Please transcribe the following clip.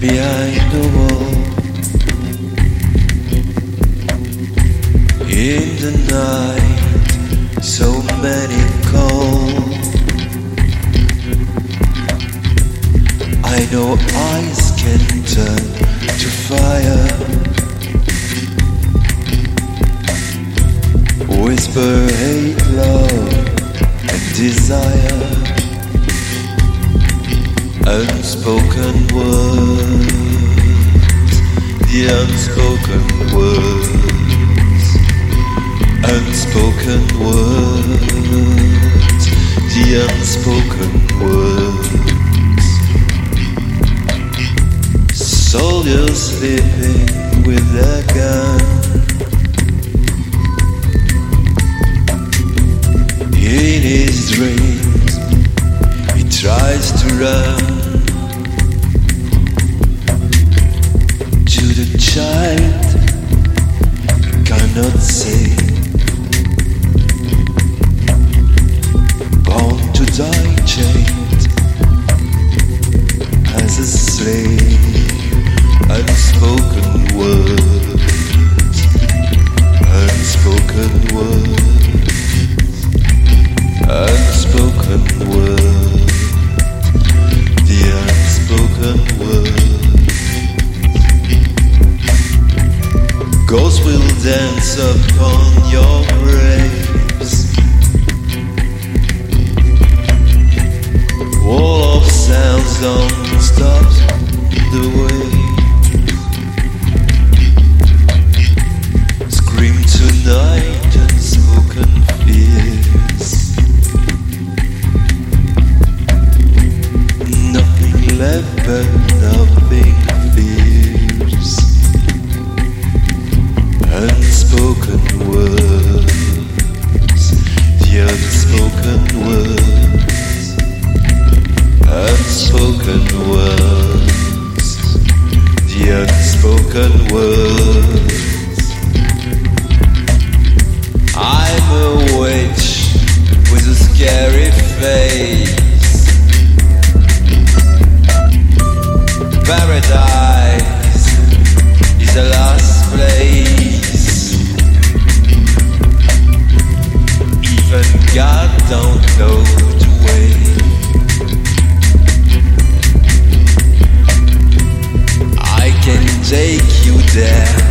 behind the wall. In the night, so many call. I know eyes can turn to fire. Whisper hate, love, and desire. Unspoken words, the unspoken words, unspoken words, the unspoken words. Soldiers sleeping with their gun. In his dreams, he tries to run Ghosts will dance upon your graves. Wall of sounds don't stop the way. Unspoken words, the unspoken words, unspoken words, the unspoken words. I'm a witch with a scary face. Paradise is the last Don't know the way. I can take you there.